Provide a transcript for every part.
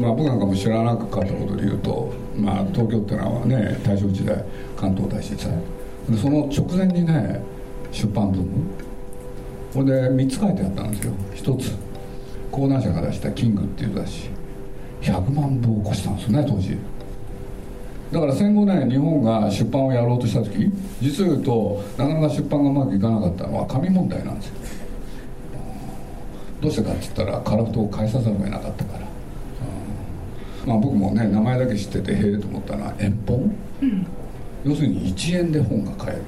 まあ僕なんかも知らなかったことで言うと、まあ、東京ってのはね大正時代関東大震災。でその直前にね出版ブーム。これで3つ書いてあったんですよ。1つ。講談社が出した「キング」っていう雑誌。100万部を起こしたんですよね当時。だから戦後ね日本が出版をやろうとした時実を言うとなかなか出版がうまくいかなかったのは紙問題なんですよ。どうしてかって言ったらカラフトを返さざるを得なかったから、まあ僕もね名前だけ知っててへえと思ったのは円本、うん、要するに1円で本が買える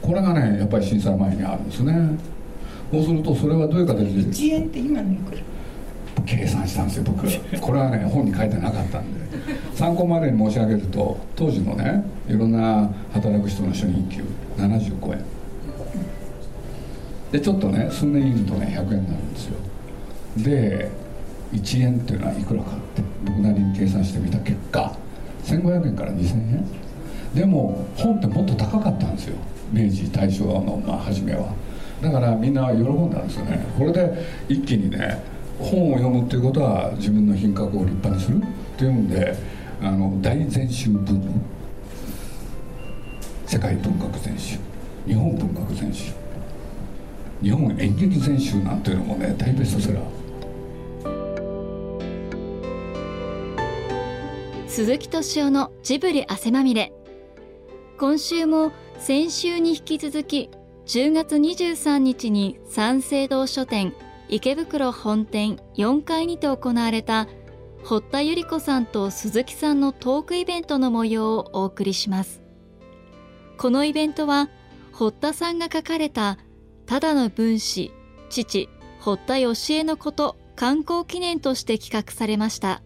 これがねやっぱり震災前にあるんですね。そうするとそれはどういう形で？1円って今のいくら？計算したんですよ僕。これはね本に書いてなかったんで。参考までに申し上げると当時のねいろんな働く人の初任給75円。でちょっとね数年いるとね100円になるんですよ。で1円っていうのはいくらかって僕なりに計算してみた結果1500円から2000円。でも本ってもっと高かったんですよ。明治大正のまあ初めは。だからみんな喜んだんですよね。これで一気にね本を読むっていうことは自分の品格を立派にするっていうんであの大全集文ー世界文学全集。日本文学全集。日本演劇全集なんていうのもね大ベストセラー。鈴木敏夫のジブリ汗まみれ。今週も先週に引き続き10月23日に三省堂書店池袋本店4階にて行われた堀田由里子さんと鈴木さんのトークイベントの模様をお送りします。このイベントは堀田さんが書かれたただの分子父堀田義恵のこと観光記念として企画されました。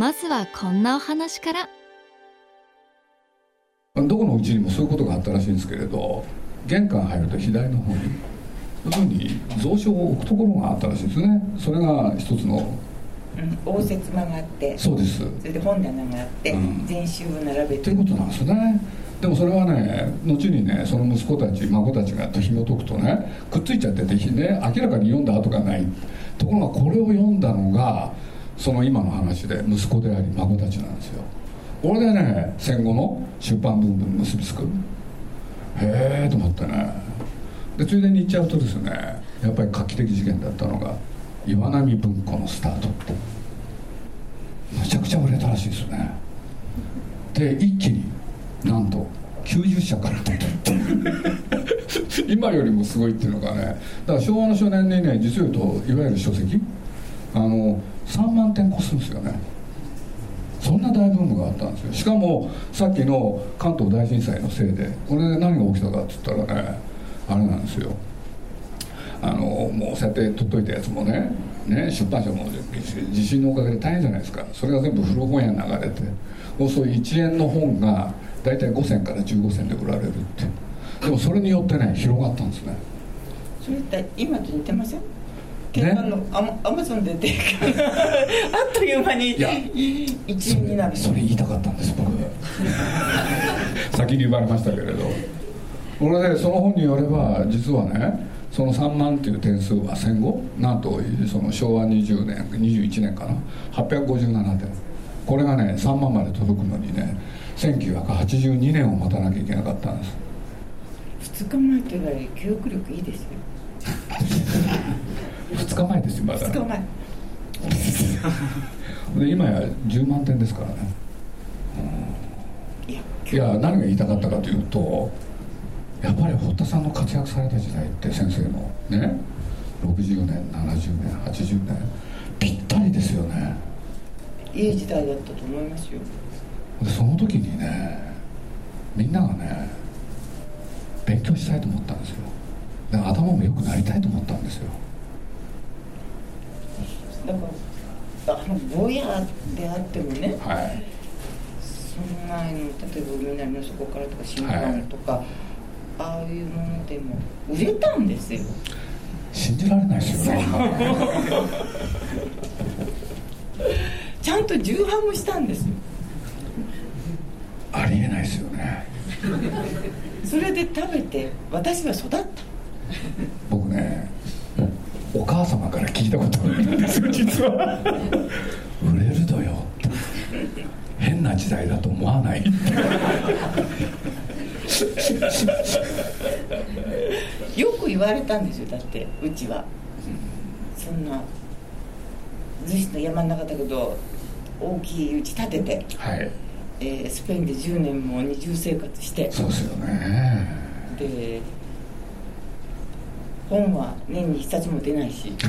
まずはこんなお話から。どこのうちにもそういうことがあったらしいんですけれど玄関入ると左の方に要するに蔵書を置くところがあったらしいですね。それが一つの。応接間があってそうです。それで本棚があって、うん、全集を並べて。ということなんですね。でもそれはね後にねその息子たち孫たちが紐解くとねくっついちゃっててね明らかに読んだ跡がない。ところがこれを読んだのがその今の話で息子であり孫たちなんですよ。これでね戦後の出版文に結びつくへえと思ってね。でついでに言っちゃうとですねやっぱり画期的事件だったのが岩波文庫のスタートって。めちゃくちゃ売れたらしいですね。で一気になんと90社から出て 今よりもすごいっていうのがねだから昭和の初年にね実を言うといわゆる書籍。あの3万点越すんですよね。そんな大ブームがあったんですよ。しかもさっきの関東大震災のせいでこれで何が起きたかって言ったらねあれなんですよ。あのもうそうやって取っといたやつもねね出版社も地震のおかげで大変じゃないですか。それが全部古本屋に流れてそういう1円の本が大体5銭から15銭で売られるって。でもそれによってね広がったんですね。それって今と似てません？ね、あのアマゾンで出て あっという間に1円になる。それ言いたかったんです僕。先に言われましたけれど。これでその本によれば実はねその3万っていう点数は戦後なんとその昭和20年21年かな。857点。これがね3万まで届くのにね1982年を待たなきゃいけなかったんです。2日前というのは記憶力いいですよ 2日前ですよまだ。2日前。で今や10万点ですからね、うん、いや何が言いたかったかというとやっぱり堀田さんの活躍された時代って先生のね。60年70年80年。ぴったりですよね。いい時代だったと思いますよ。でその時にねみんながね勉強したいと思ったんですよ。だから頭も良くなりたいと思ったんですよだからあのぼやであってもね、はい、その前の例えば南の底からとか新聞とか、はい、ああいうものでも売れたんですよ。信じられないですよね ちゃんと重版もしたんですよ。ありえないですよね。それで食べて私は育った。僕ねお母様から聞いたことがあるんですよ実は。売れるのよ変な時代だと思わない？よく言われたんですよだってうちは、そんな逗子の山の中だけど大きい家建てて、はい。えー、スペインで10年も二重生活して。そうですよね。で本は年に一冊も出ないし。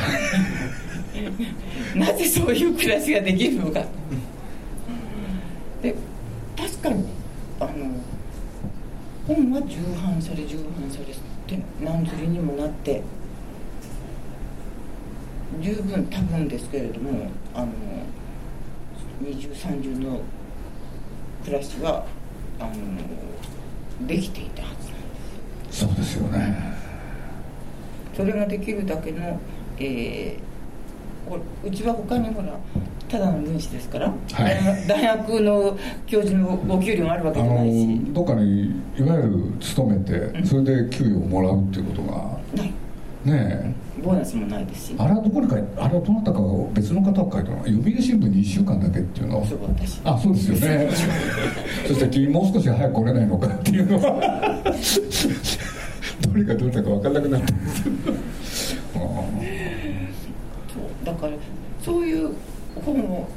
なぜそういう暮らしができるのか。で確かにあの本は重版され重版されって何釣りにもなって十分多分ですけれどもあの二重三重の暮らしはあのできていたはずなんです。そうですよね。それができるだけの、えー、うちは他にほらただの分子ですから、はい、大学の教授のご給料があるわけじゃないし。どっかにいわゆる勤めてそれで給与をもらうっていうことが。ない。ねえ。ボーナスもないですし。あれはどこにかあれはどなたか別の方が書いたの？読売新聞に1週間だけっていうの？はそう私。あそうですよね。そ して君もう少し早く来れないのかっていうのはどれかどれだか分からなくなって。だからそういう本を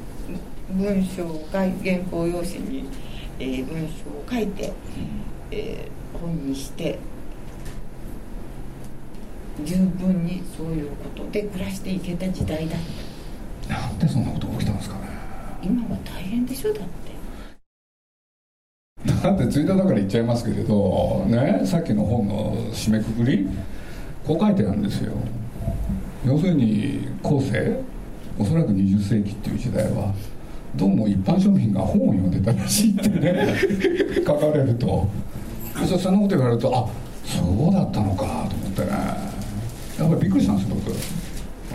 文章を書い原稿用紙に、えー、文章を書いて、えー、本にして十分にそういうことで暮らしていけた時代だった。なんでそんなことが起きたんですかね。今は大変でしょだってだってツイッターだから言っちゃいますけれどねさっきの本の締めくくりこう書いてあるんですよ。要するに後世おそらく20世紀っていう時代はどうも一般庶民が本を読んでたらしいってね 書かれると。そそんなこと言われるとあそうだったのかと思ってね。やっぱりびっくりしたんです僕、う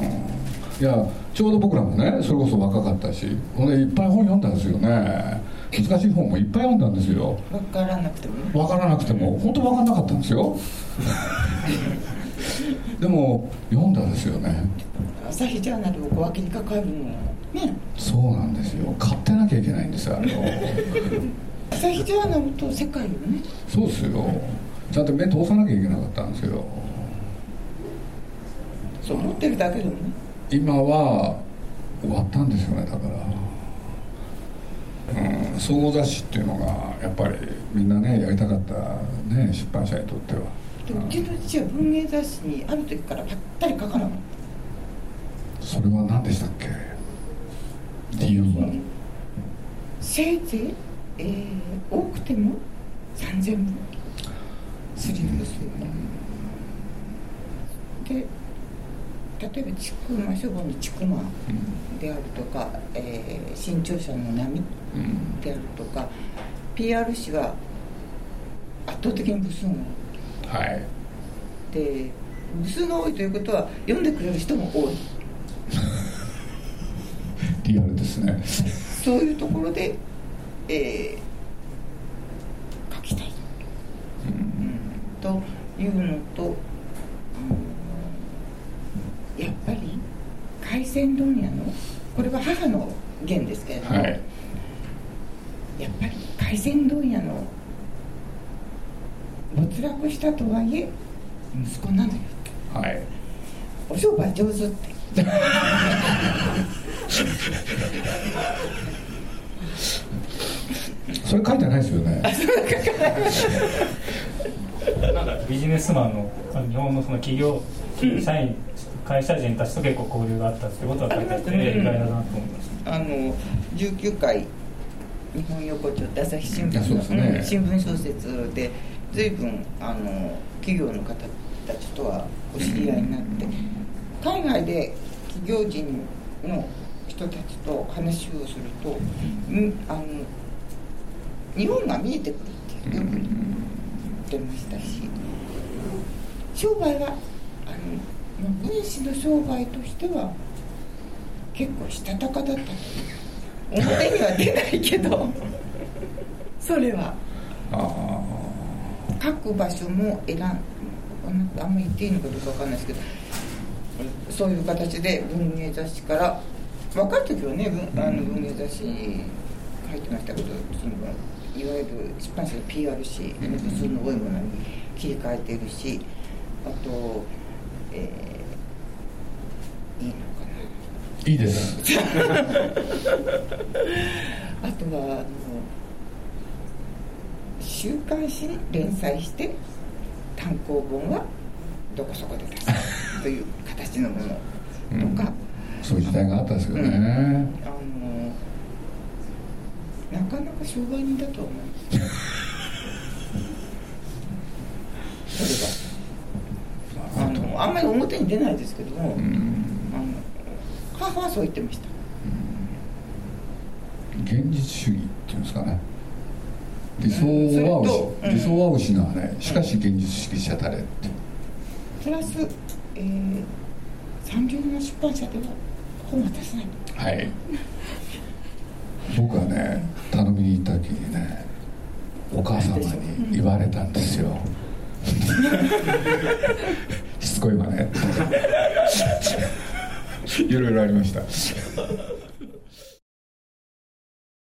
ん、いやちょうど僕らもねそれこそ若かったしほんでいっぱい本読んだんですよね。難しい本もいっぱい読んだんですよ。分からなくても分からなくても。本当分からなかったんですよ。でも読んだんですよね。朝日ジャーナルを小分けにかかるのね。そうなんですよ。買ってなきゃいけないんですよあれを。朝日ジャーナルと世界をね。そうですよ。ちゃんと目通さなきゃいけなかったんですよ。そう思ってるだけでもね。今は終わったんですよねだからうん。総合雑誌っていうのがやっぱりみんなねやりたかったね出版社にとっては。でうちの父は文芸雑誌にある時からぱったり書かなかった。それは何でしたっけ？理由は。せいぜい、えー、多くても3000部。するんですよね、で例えば千曲書房の千曲であるとか、えー、新潮社の波であるとか、うん、PR 誌は圧倒的に部数がはい。で部数が多いということは読んでくれる人も多い。リアルですね。そういうところで、えー、書きたい、うん、というのと、うん、やっぱり海鮮問屋のこれは母の言ですけれども、はい、やっぱり海鮮問屋の没落したとはいえ息子なのよ、はい、お商売上手って。それ書いてないですよね。なんかビジネスマンの日本のその企業社員会社人たちと結構交流があったってことは書いてあって意外だなと思いました。あの19回日本横丁って朝日新聞の、ね、新聞小説で随分あの企業の方たちとはお知り合いになって海外で企業人の人たちと話をすると、うん、あの日本が見えてくるってよく言ってましたし商売はあの分子の商売としては結構したたかだった表には出ないけどそれは各場所も選んあんまり言っていいのかどうか分かんないですけどそういう形で文芸雑誌から若い時はね文あの文芸雑誌書いてましたけど新聞いわゆる出版社の PRC 普通の多いものに切り替えてるしあと、えー、いいのかな？いいです。あとはあの週刊誌に連載して単行本はどこそこで出すという形のものとか、うん、そういう時代があったんですよね、うん、あのなかなか商売人だと思うんですそれがあんまり表に出ないですけども、うん、あの母はそう言ってました、現実主義っていうんですかね。理想は、うん、理想は失わない。しかし現実主義者たれって。プラス、えー、産業の出版社では本は出せない。はい。僕はね頼みに行った時にねお母様に言われたんですよ、し つこいわね。いろいろありました。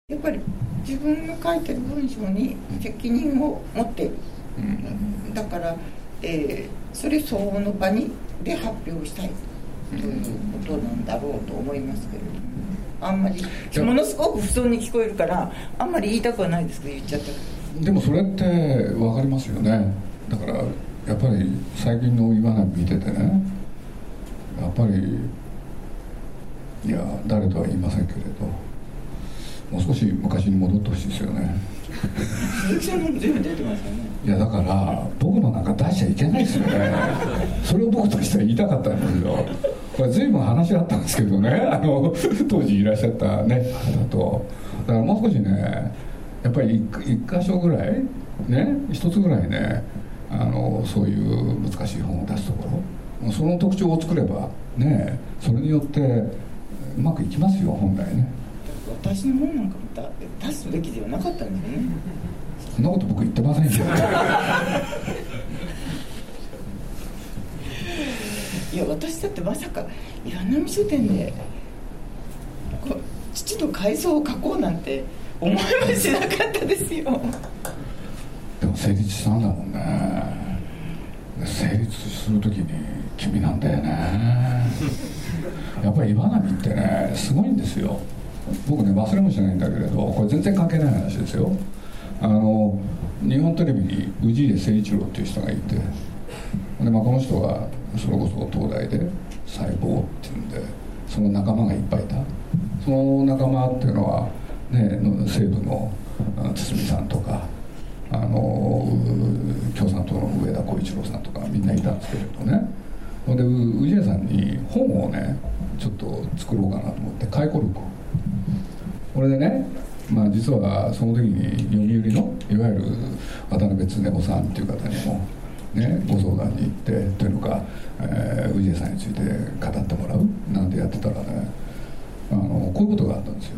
やっぱり自分の書いてる文章に責任を持っている、うん、だから、えー、それ相応の場にで発表したいということなんだろうと思いますけれども。あんまりものすごく不遜に聞こえるからあんまり言いたくはないですけど言っちゃったでもそれって分かりますよね。だからやっぱり最近の今永見ててねやっぱりいや誰とは言いませんけれどもう少し昔に戻ってほしいですよね。鈴木さんも全部出てますよねいやだから僕のなんか出しちゃいけないですよね。それを僕としては言いたかったんですよ。これ随分話あったんですけどねあの当時いらっしゃったね方と。だからもう少しねやっぱり一箇所ぐらいね一つぐらいねあのそういう難しい本を出すところ。その特徴を作ればねそれによってうまくいきますよ本来ね。私の本なんか出すべきではなかったんですよね。そんなこと僕言ってませんよ いや私だってまさか岩波書店で父の改装を書こうなんて思いもしなかったですよでも成立したんだもんね。成立する時に君なんだよね。やっぱり岩波ってねすごいんですよ。僕ね忘れもしないんだけれどこれ全然関係ない話ですよ。あの日本テレビに氏家誠一郎っていう人がいてで、まあ、この人がそれこそ東大で細胞っていうんでその仲間がいっぱいいた。その仲間っていうのは、ね、西部の堤さんとかあの共産党の上田浩一郎さんとかみんないたんですけれどね。ほんで氏家さんに本をねちょっと作ろうかなと思って回顧録を。これでねまあ、実はその時に読売のいわゆる渡辺恒夫さんっていう方にも、ね、ご相談に行ってというのか、えー、氏家さんについて語ってもらうなんてやってたらねあのこういうことがあったんですよ。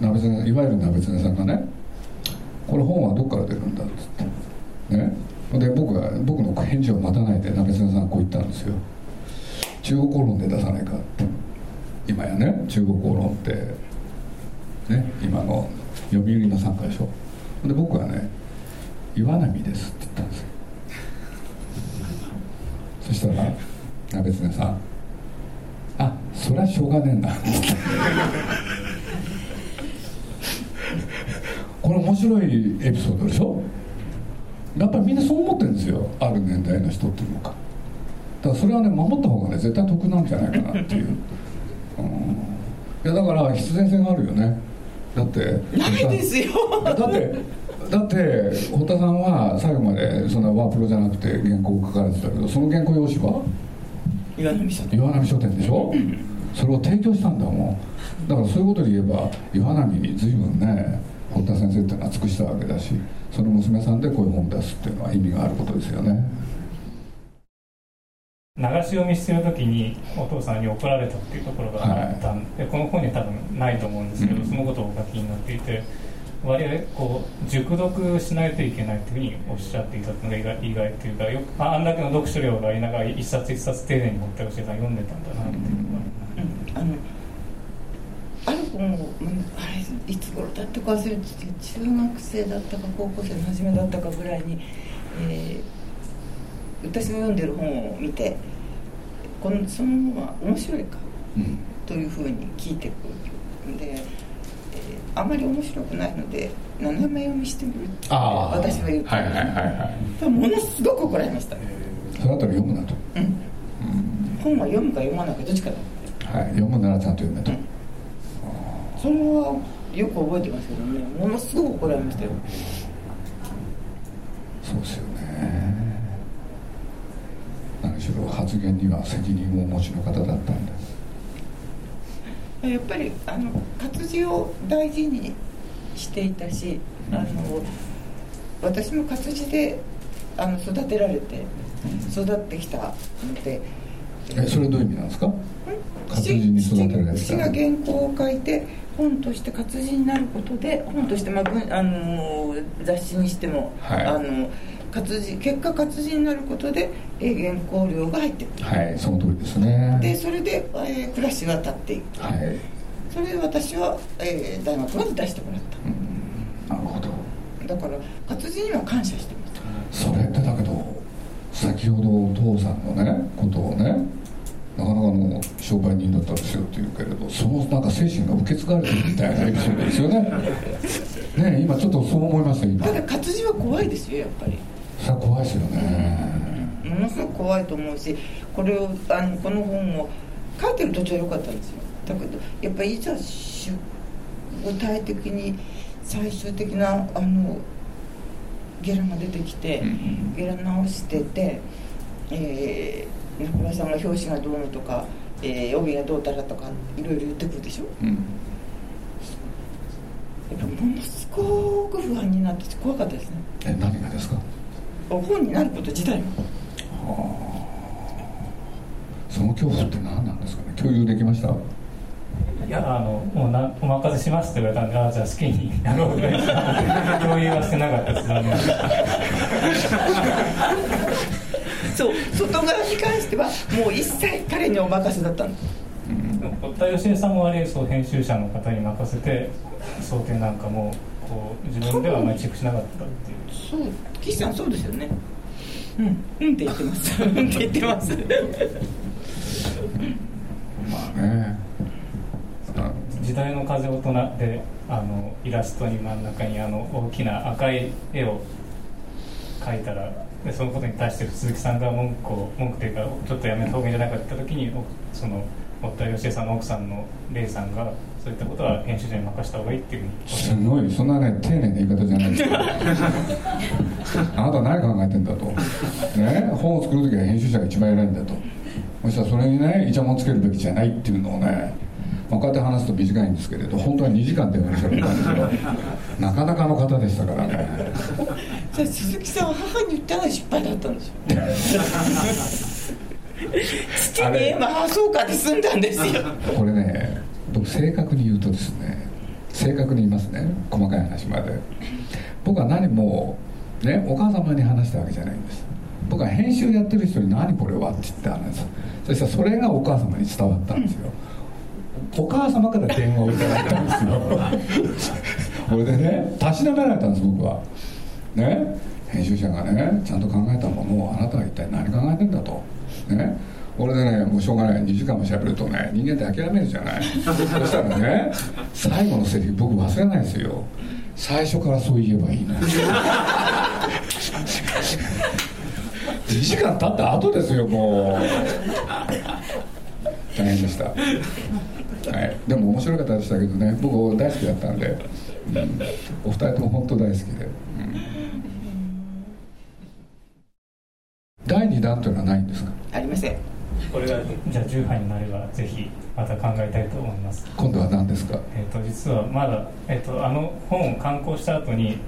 鍋いわゆる鍋常さんがね「これ本はどっから出るんだ」っつって。ね。で僕が僕の返事を待たないで鍋常さんこう言ったんですよ。中国語論で出さないかって。今やね中国語論って。ね。今の読売の参加でしょ。で僕はね「岩波です」って言ったんですよ。そしたら鍋常さん「あそりゃしょうがねえんだ」これ面白いエピソードでしょ？やっぱりみんなそう思ってるんですよ。ある年代の人っていうのか。だからそれはね守った方がね絶対得なんじゃないかなっていう、うん、いやだから必然性があるよね。だってないですよ。だってだって堀田さんは最後までそんなワープロじゃなくて原稿を書かれてたけどその原稿用紙は？岩波書店。岩波書店でしょ、うん、それを提供したんだもん。だからそういうことで言えば岩波に随分ね堀田先生っていうのは尽くしたわけだしその娘さんでこういう本を出すっていうのは意味があることですよね。流し読みしてる時にお父さんに怒られたっていうところがあったんで、はい、この本には多分ないと思うんですけど、うん、そのことをお書きになっていて割合こう熟読しないといけないというふうにおっしゃっていたのが意外意外というかよくあんだけの読書量がありながら一冊一冊丁寧に持って教えさん読んでたんだなっていうのが、うん、あのいつ頃だったか忘れて中学生だったか高校生の初めだったかぐらいに、えー、私の読んでる本を見てこのその本は面白いか、うん、というふうに聞いてくるで、えー、あまり面白くないので斜め読みしてみるって私は言って、はいはいはいはい、ものすごく怒られました、そのあたり読むなと、うん、うん、本は読むか読まないかどっちかだ。はい。読むならちゃんと読めと、うん、それはよく覚えてますけどね。ものすごく怒られましたよ。そうですよね。何しろ発言には責任をお持ちの方だったんで。すやっぱりあの活字を大事にしていたしあの私も活字であの育てられて育ってきたので。えそれどういう意味なんですか？活字に育てられた。父が原稿を書いて本として活字になることで本として、まあ、あの雑誌にしても、はい、あの活字結果活字になることで、えー、原稿料が入ってくる。はいその通りですね。でそれで、えー、暮らしが立っていく。はい。それで私は、えー、大学まで出してもらった、うん、なるほど。だから活字には感謝してます。それってだけど先ほどお父さんのねことをねなかなかの商売人だったんですよって言うけれどそのなんか精神が受け継がれてるみたいなエピソードですよね。ね今ちょっとそう思いました今。ただ活字は怖いですよやっぱり。それは怖いですよね、ものすごく怖いと思うしこれをあのこの本を書いてる途中は良かったんですよ。だけどやっぱりいざ具体的に最終的なあのゲラが出てきて、ゲラ直してて、えー、中村さんが表紙がどうのとか、えー、帯がどうたらとかいろいろ言ってくるでしょ、うん、やっぱものすごく不安になって怖かったですね。え何がですか？本になること自体も、はあ、その恐怖って何なんですかね？共有できました？いやあのもうなお任せしますって言われたんでああじゃあ好きにやろうぐらい共有はしてなかったです そう外側に関してはもう一切彼にお任せだったんです堀田芳恵さんもあれそう編集者の方に任せて想定なんかもこう自分ではあまりチェックしなかったっていう。そう岸さんそうですよね。うん。うんって言ってます。うんって言ってます。まあね。時代の風大人であのイラストに真ん中にあの大きな赤い絵を描いたらでそのことに対して鈴木さんが文句を文句というかちょっとやめた方がいいんじゃないかって言った時にその堀田芳恵さんの奥さんのレイさんがそういったことは編集者に任せた方がいいっていうすごいそんなね丁寧な言い方じゃないですかあなた何考えてんだと、ね、本を作る時は編集者が一番偉いんだと。そしたらそれにねイチャモンつけるべきじゃないっていうのをねまあ、こうやって話すと短いんですけれど本当は2時間で話しゃべったんですけどなかなかの方でしたからね。じゃ鈴木さんは母に言ったのは失敗だったんですよ 父にまあそうかで済んだんですよ。これね僕正確に言うとですね正確に言いますね細かい話まで。僕は何もねお母様に話したわけじゃないんです。僕は編集やってる人に「何これは?」って言って話す。そしたらそれがお母様に伝わったんですよ、お母様から電話をいただいたんですよ。これでねたしなめられたんです僕は。ね編集者がねちゃんと考えたものをあなたは一体何考えてんだと。ね俺でねもうしょうがない。2時間もしゃべるとね人間って諦めるじゃない。そしたらね最後のセリフ僕忘れないですよ。最初からそう言えばいいの2 時間経った後ですよもう。大変でしたはい、でも面白かったでしたけどね。僕大好きだったんで、うん、お二人とも本当大好きで、うん、第2弾というのはないんですか？ありません。これがじゃあ10杯になればぜひまた考えたいと思います。今度は何ですか、えーと、実はまだ、えーと、あの本を刊行した後に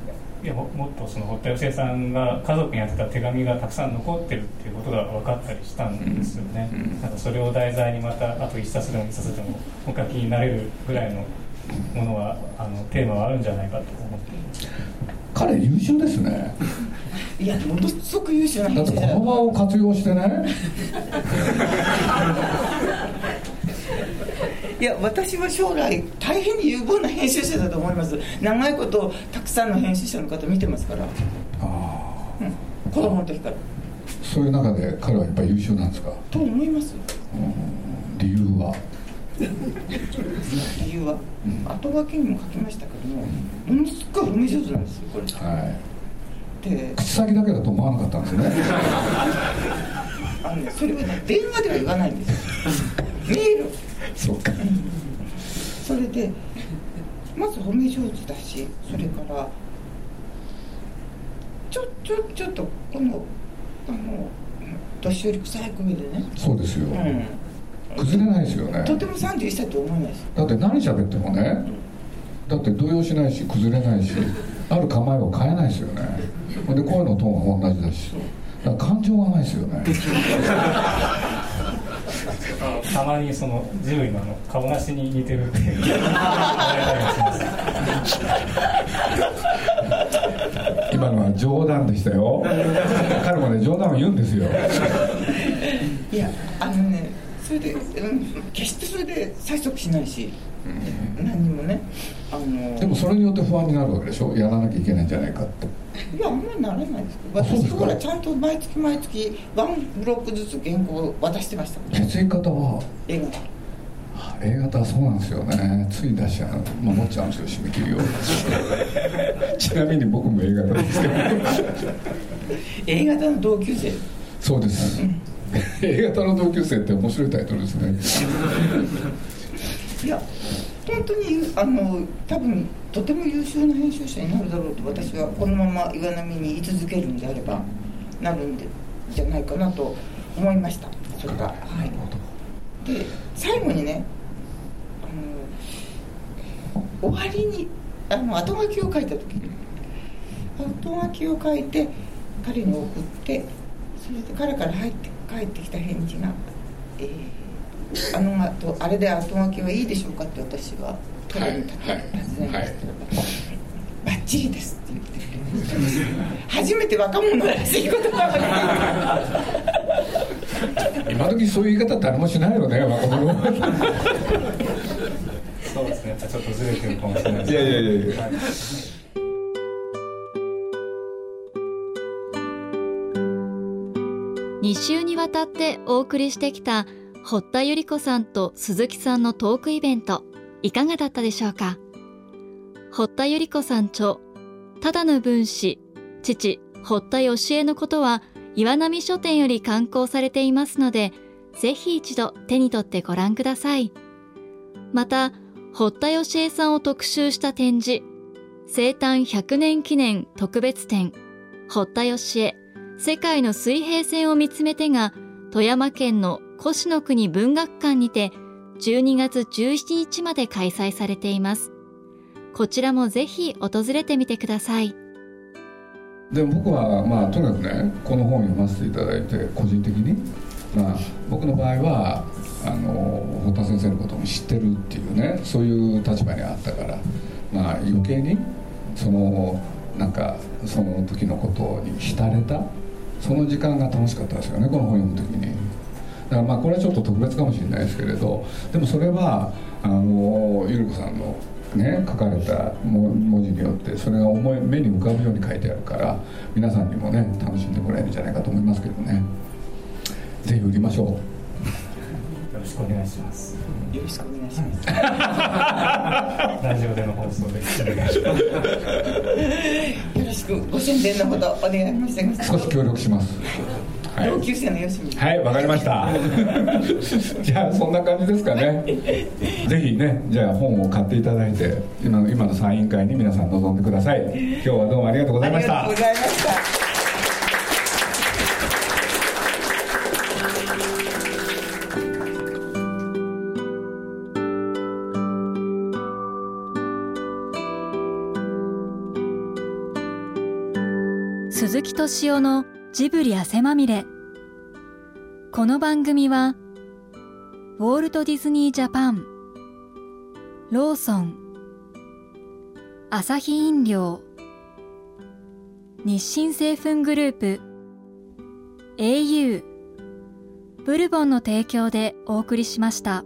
いやもっとその堀田芳恵さんが家族に宛てた手紙がたくさん残ってるっていうことが分かったりしたんですよね、うんうん、なんかそれを題材にまたあと一冊でも二冊でもお書きになれるぐらいのものはあのテーマはあるんじゃないかと思って彼優秀ですね。いやものすごく優秀なだってこの場を活用してね いや私は将来大変に有望な編集者だと思います。長いことたくさんの編集者の方見てますから。ああ、うん、子供の時から。そういう中で彼はやっぱり優秀なんですか？と思います理由は？理由は、うん、後書きにも書きましたけどもものすごい褒め上手なんですよこれ。はい。で口先だけだと思わなかったんですね。あのねそれはね電話では言わないんですよ。メールそうか、それでまず褒め上手だしそれからちょちょちょっとこのあの年寄り臭い声でね。そうですよ、うん。崩れないですよね。とても31歳と思えないです。だって何喋ってもねだって動揺しないし崩れないし ある構えを変えないですよね。で声のトーンは同じだし。だから感情がないですよねたまにそのジブリのの顔なしに似てるって今のは冗談でしたよ。彼もね冗談を言うんですよ。いやあのねそれで、うん、決してそれで催促しないし、うん、何にもねあのでもそれによって不安になるわけでしょ？やらなきゃいけないんじゃないかっていやあんまりならないです私ほらちゃんと毎月毎月ワンブロックずつ原稿を渡してました血液型は？A 型 A 型はそうなんですよね。つい出しちゃう。守っちゃうんですよ締め切りを。ちなみに僕も A 型ですけど。A 型の同級生。そうです、うん。A 型の同級生って面白いタイトルですね。いや本当にあの多分とても優秀な編集者になるだろうと私はこのまま岩波に居続けるんであればなるんでじゃないかなと思いましたそれがはいで最後にねあの終わりにあの後書きを書いた時に後書きを書いて彼に送ってそれで彼から入って返ってきた返事が「えー、あの後あれで後書きはいいでしょうか?」って私は彼に尋ねましたけど、はい。はい、バッチリです」って言って。くれました初めて若者らしい言葉が今時そういう言い方誰もしないよね。若者。そうですねちょっとずれてるかもしれないいやいやいやいや、はい2週にわたってお送りしてきた堀田由里子さんと鈴木さんのトークイベントいかがだったでしょうか？堀田由里子さん著ただの分子父堀田義恵のことは岩波書店より刊行されていますのでぜひ一度手に取ってご覧ください。また堀田義恵さんを特集した展示生誕100年記念特別展堀田義恵世界の水平線を見つめてが富山県の越の国文学館にて12月17日まで開催されています。こちらもぜひ訪れてみてください。で僕はまあとにかくねこの本を読ませていただいて個人的に、まあ、僕の場合はあの堀田先生のことも知ってるっていうねそういう立場にあったから、まあ、余計にそのなんかその時のことに浸れたその時間が楽しかったですよねこの本読む時にからまあこれはちょっと特別かもしれないですけれどでもそれはあのゆり子さんのね書かれた文字によってそれが思い目に浮かぶように書いてあるから皆さんにもね楽しんでもらえるんじゃないかと思いますけどね。ぜひ売りましょう。よろしくお願いします。よろしくお願いします。ラジオでの放送でお願いしますよろしく。ご宣伝のほどお願い申し上げます。少し協力しますはい、同級生のよしみはいわかりました。じゃあそんな感じですかね。ぜひねじゃあ本を買っていただいて今の今のサイン会に皆さん臨んでください。今日はどうもありがとうございました。ありがとうございました。鈴木敏夫のジブリ汗まみれこの番組はウォールト・ディズニー・ジャパンローソンアサヒ飲料日清製粉グループ au ブルボンの提供でお送りしました。